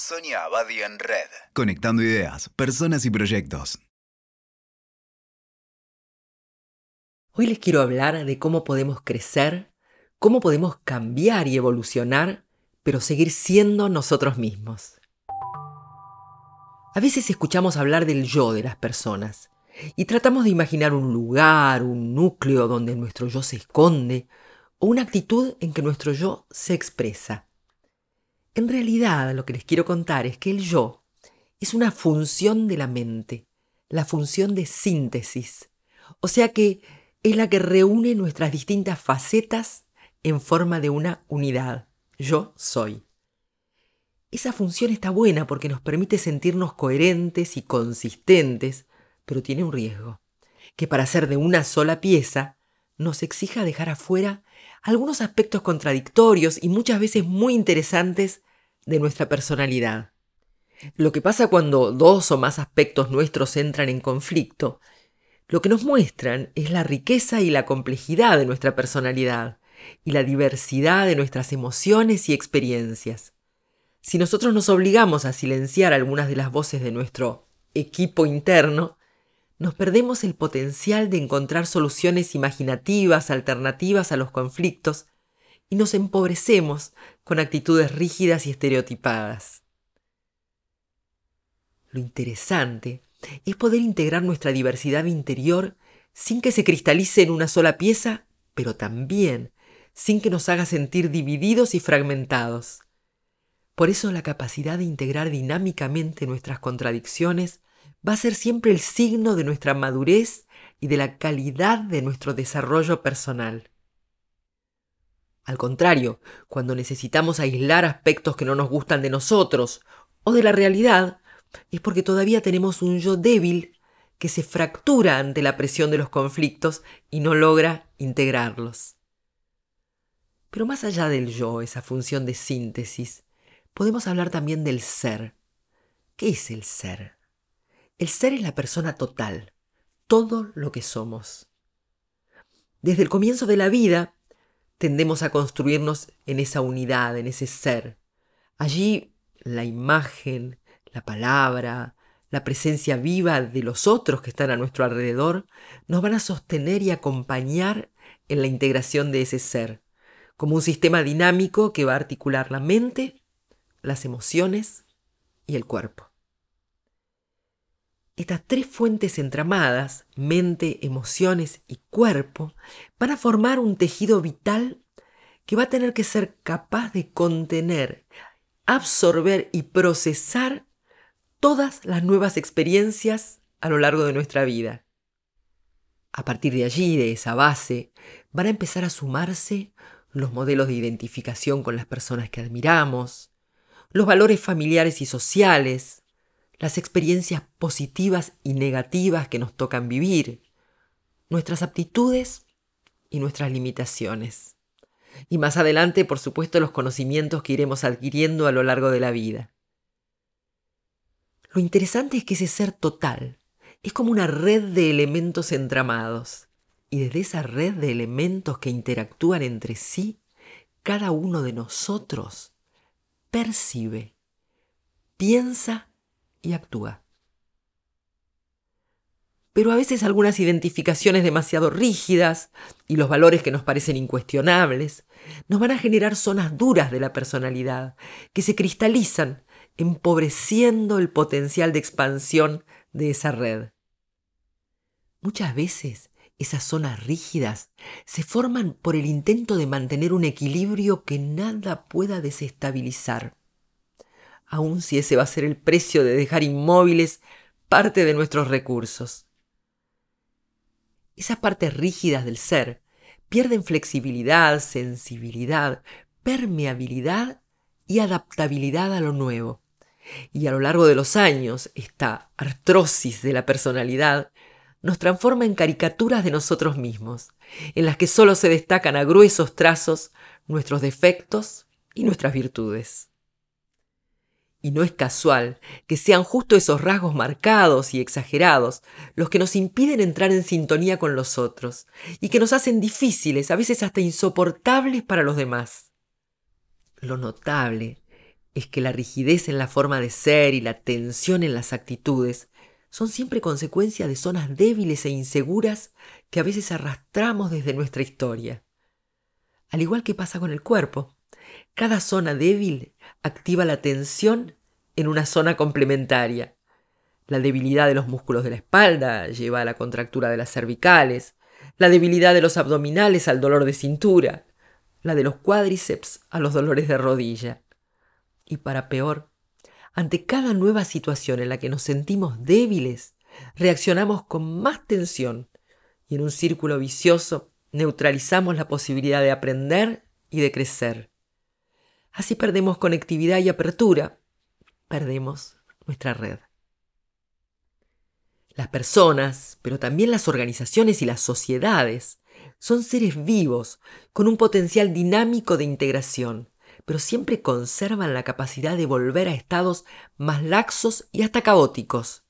Sonia Abadi en Red. Conectando ideas, personas y proyectos. Hoy les quiero hablar de cómo podemos crecer, cómo podemos cambiar y evolucionar, pero seguir siendo nosotros mismos. A veces escuchamos hablar del yo de las personas y tratamos de imaginar un lugar, un núcleo donde nuestro yo se esconde o una actitud en que nuestro yo se expresa. En realidad lo que les quiero contar es que el yo es una función de la mente, la función de síntesis, o sea que es la que reúne nuestras distintas facetas en forma de una unidad. Yo soy. Esa función está buena porque nos permite sentirnos coherentes y consistentes, pero tiene un riesgo, que para ser de una sola pieza nos exija dejar afuera algunos aspectos contradictorios y muchas veces muy interesantes de nuestra personalidad. Lo que pasa cuando dos o más aspectos nuestros entran en conflicto, lo que nos muestran es la riqueza y la complejidad de nuestra personalidad y la diversidad de nuestras emociones y experiencias. Si nosotros nos obligamos a silenciar algunas de las voces de nuestro equipo interno, nos perdemos el potencial de encontrar soluciones imaginativas, alternativas a los conflictos, y nos empobrecemos con actitudes rígidas y estereotipadas. Lo interesante es poder integrar nuestra diversidad interior sin que se cristalice en una sola pieza, pero también sin que nos haga sentir divididos y fragmentados. Por eso la capacidad de integrar dinámicamente nuestras contradicciones va a ser siempre el signo de nuestra madurez y de la calidad de nuestro desarrollo personal. Al contrario, cuando necesitamos aislar aspectos que no nos gustan de nosotros o de la realidad, es porque todavía tenemos un yo débil que se fractura ante la presión de los conflictos y no logra integrarlos. Pero más allá del yo, esa función de síntesis, podemos hablar también del ser. ¿Qué es el ser? El ser es la persona total, todo lo que somos. Desde el comienzo de la vida, tendemos a construirnos en esa unidad, en ese ser. Allí la imagen, la palabra, la presencia viva de los otros que están a nuestro alrededor nos van a sostener y acompañar en la integración de ese ser, como un sistema dinámico que va a articular la mente, las emociones y el cuerpo. Estas tres fuentes entramadas, mente, emociones y cuerpo, van a formar un tejido vital que va a tener que ser capaz de contener, absorber y procesar todas las nuevas experiencias a lo largo de nuestra vida. A partir de allí, de esa base, van a empezar a sumarse los modelos de identificación con las personas que admiramos, los valores familiares y sociales, las experiencias positivas y negativas que nos tocan vivir, nuestras aptitudes y nuestras limitaciones. Y más adelante, por supuesto, los conocimientos que iremos adquiriendo a lo largo de la vida. Lo interesante es que ese ser total es como una red de elementos entramados. Y desde esa red de elementos que interactúan entre sí, cada uno de nosotros percibe, piensa y actúa. Pero a veces algunas identificaciones demasiado rígidas y los valores que nos parecen incuestionables nos van a generar zonas duras de la personalidad que se cristalizan, empobreciendo el potencial de expansión de esa red. Muchas veces esas zonas rígidas se forman por el intento de mantener un equilibrio que nada pueda desestabilizar aun si ese va a ser el precio de dejar inmóviles parte de nuestros recursos. Esas partes rígidas del ser pierden flexibilidad, sensibilidad, permeabilidad y adaptabilidad a lo nuevo. Y a lo largo de los años, esta artrosis de la personalidad nos transforma en caricaturas de nosotros mismos, en las que solo se destacan a gruesos trazos nuestros defectos y nuestras virtudes. Y no es casual que sean justo esos rasgos marcados y exagerados los que nos impiden entrar en sintonía con los otros y que nos hacen difíciles, a veces hasta insoportables para los demás. Lo notable es que la rigidez en la forma de ser y la tensión en las actitudes son siempre consecuencia de zonas débiles e inseguras que a veces arrastramos desde nuestra historia. Al igual que pasa con el cuerpo, cada zona débil activa la tensión en una zona complementaria. La debilidad de los músculos de la espalda lleva a la contractura de las cervicales, la debilidad de los abdominales al dolor de cintura, la de los cuádriceps a los dolores de rodilla. Y para peor, ante cada nueva situación en la que nos sentimos débiles, reaccionamos con más tensión y en un círculo vicioso neutralizamos la posibilidad de aprender y de crecer. Así perdemos conectividad y apertura, perdemos nuestra red. Las personas, pero también las organizaciones y las sociedades, son seres vivos, con un potencial dinámico de integración, pero siempre conservan la capacidad de volver a estados más laxos y hasta caóticos.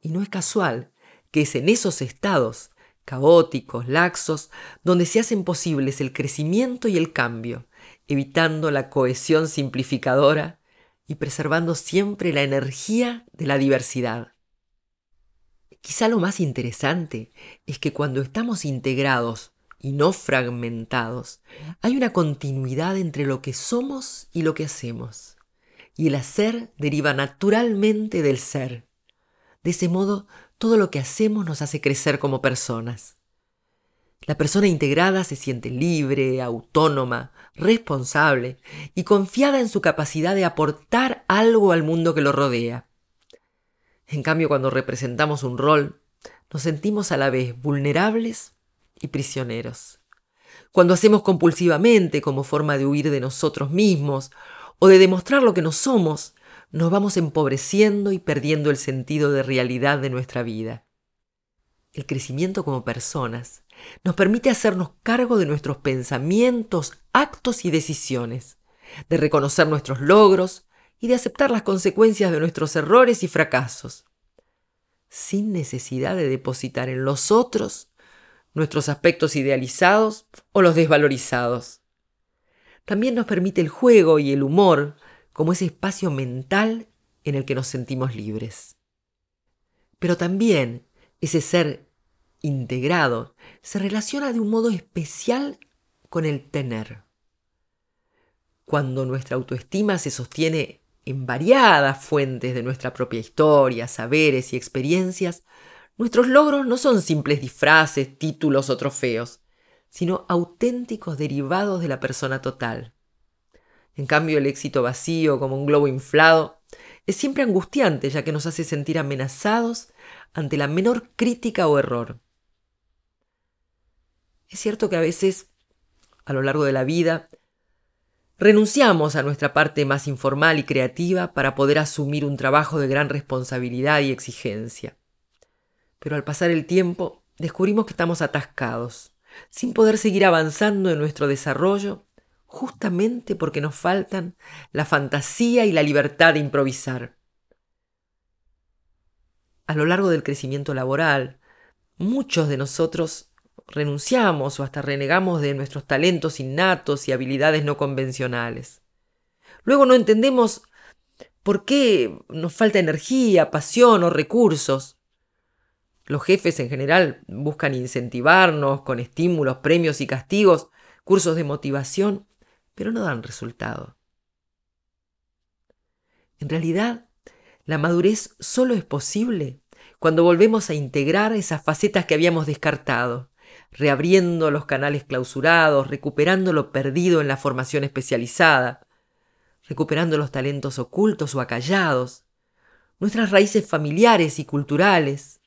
Y no es casual que es en esos estados, caóticos, laxos, donde se hacen posibles el crecimiento y el cambio, evitando la cohesión simplificadora y preservando siempre la energía de la diversidad. Quizá lo más interesante es que cuando estamos integrados y no fragmentados, hay una continuidad entre lo que somos y lo que hacemos. Y el hacer deriva naturalmente del ser. De ese modo, todo lo que hacemos nos hace crecer como personas. La persona integrada se siente libre, autónoma, responsable y confiada en su capacidad de aportar algo al mundo que lo rodea. En cambio, cuando representamos un rol, nos sentimos a la vez vulnerables y prisioneros. Cuando hacemos compulsivamente como forma de huir de nosotros mismos o de demostrar lo que no somos, nos vamos empobreciendo y perdiendo el sentido de realidad de nuestra vida. El crecimiento como personas nos permite hacernos cargo de nuestros pensamientos, actos y decisiones, de reconocer nuestros logros y de aceptar las consecuencias de nuestros errores y fracasos, sin necesidad de depositar en los otros nuestros aspectos idealizados o los desvalorizados. También nos permite el juego y el humor como ese espacio mental en el que nos sentimos libres. Pero también ese ser integrado se relaciona de un modo especial con el tener. Cuando nuestra autoestima se sostiene en variadas fuentes de nuestra propia historia, saberes y experiencias, nuestros logros no son simples disfraces, títulos o trofeos, sino auténticos derivados de la persona total. En cambio, el éxito vacío, como un globo inflado, es siempre angustiante ya que nos hace sentir amenazados ante la menor crítica o error. Es cierto que a veces, a lo largo de la vida, renunciamos a nuestra parte más informal y creativa para poder asumir un trabajo de gran responsabilidad y exigencia. Pero al pasar el tiempo, descubrimos que estamos atascados, sin poder seguir avanzando en nuestro desarrollo justamente porque nos faltan la fantasía y la libertad de improvisar. A lo largo del crecimiento laboral, muchos de nosotros renunciamos o hasta renegamos de nuestros talentos innatos y habilidades no convencionales. Luego no entendemos por qué nos falta energía, pasión o recursos. Los jefes en general buscan incentivarnos con estímulos, premios y castigos, cursos de motivación, pero no dan resultado. En realidad, la madurez solo es posible cuando volvemos a integrar esas facetas que habíamos descartado, reabriendo los canales clausurados, recuperando lo perdido en la formación especializada, recuperando los talentos ocultos o acallados, nuestras raíces familiares y culturales.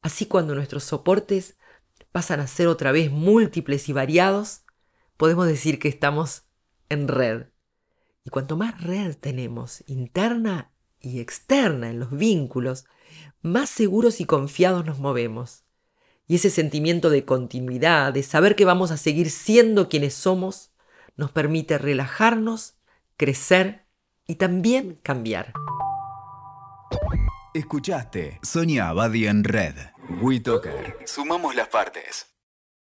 Así cuando nuestros soportes pasan a ser otra vez múltiples y variados, podemos decir que estamos en red. Y cuanto más red tenemos, interna y externa en los vínculos, más seguros y confiados nos movemos. Y ese sentimiento de continuidad, de saber que vamos a seguir siendo quienes somos, nos permite relajarnos, crecer y también cambiar. Escuchaste Sonia Abadi en Red. WeToker. Sumamos las partes.